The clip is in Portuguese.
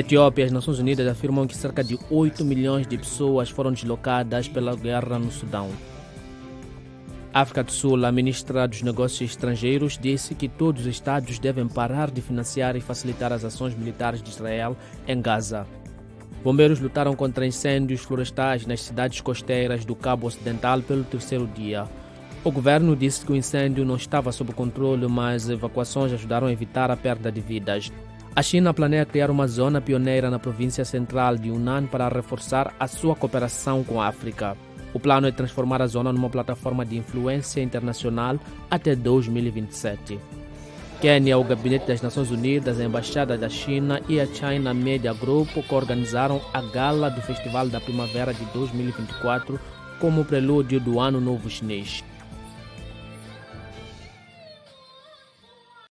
Etiópia e as Nações Unidas afirmam que cerca de 8 milhões de pessoas foram deslocadas pela guerra no Sudão. África do Sul, a ministra dos Negócios Estrangeiros disse que todos os Estados devem parar de financiar e facilitar as ações militares de Israel em Gaza. Bombeiros lutaram contra incêndios florestais nas cidades costeiras do Cabo Ocidental pelo terceiro dia. O governo disse que o incêndio não estava sob controle, mas evacuações ajudaram a evitar a perda de vidas. A China planeia criar uma zona pioneira na província central de Yunnan para reforçar a sua cooperação com a África. O plano é transformar a zona numa plataforma de influência internacional até 2027. Quênia, o Gabinete das Nações Unidas, a Embaixada da China e a China Media Group organizaram a gala do Festival da Primavera de 2024 como prelúdio do Ano Novo Chinês.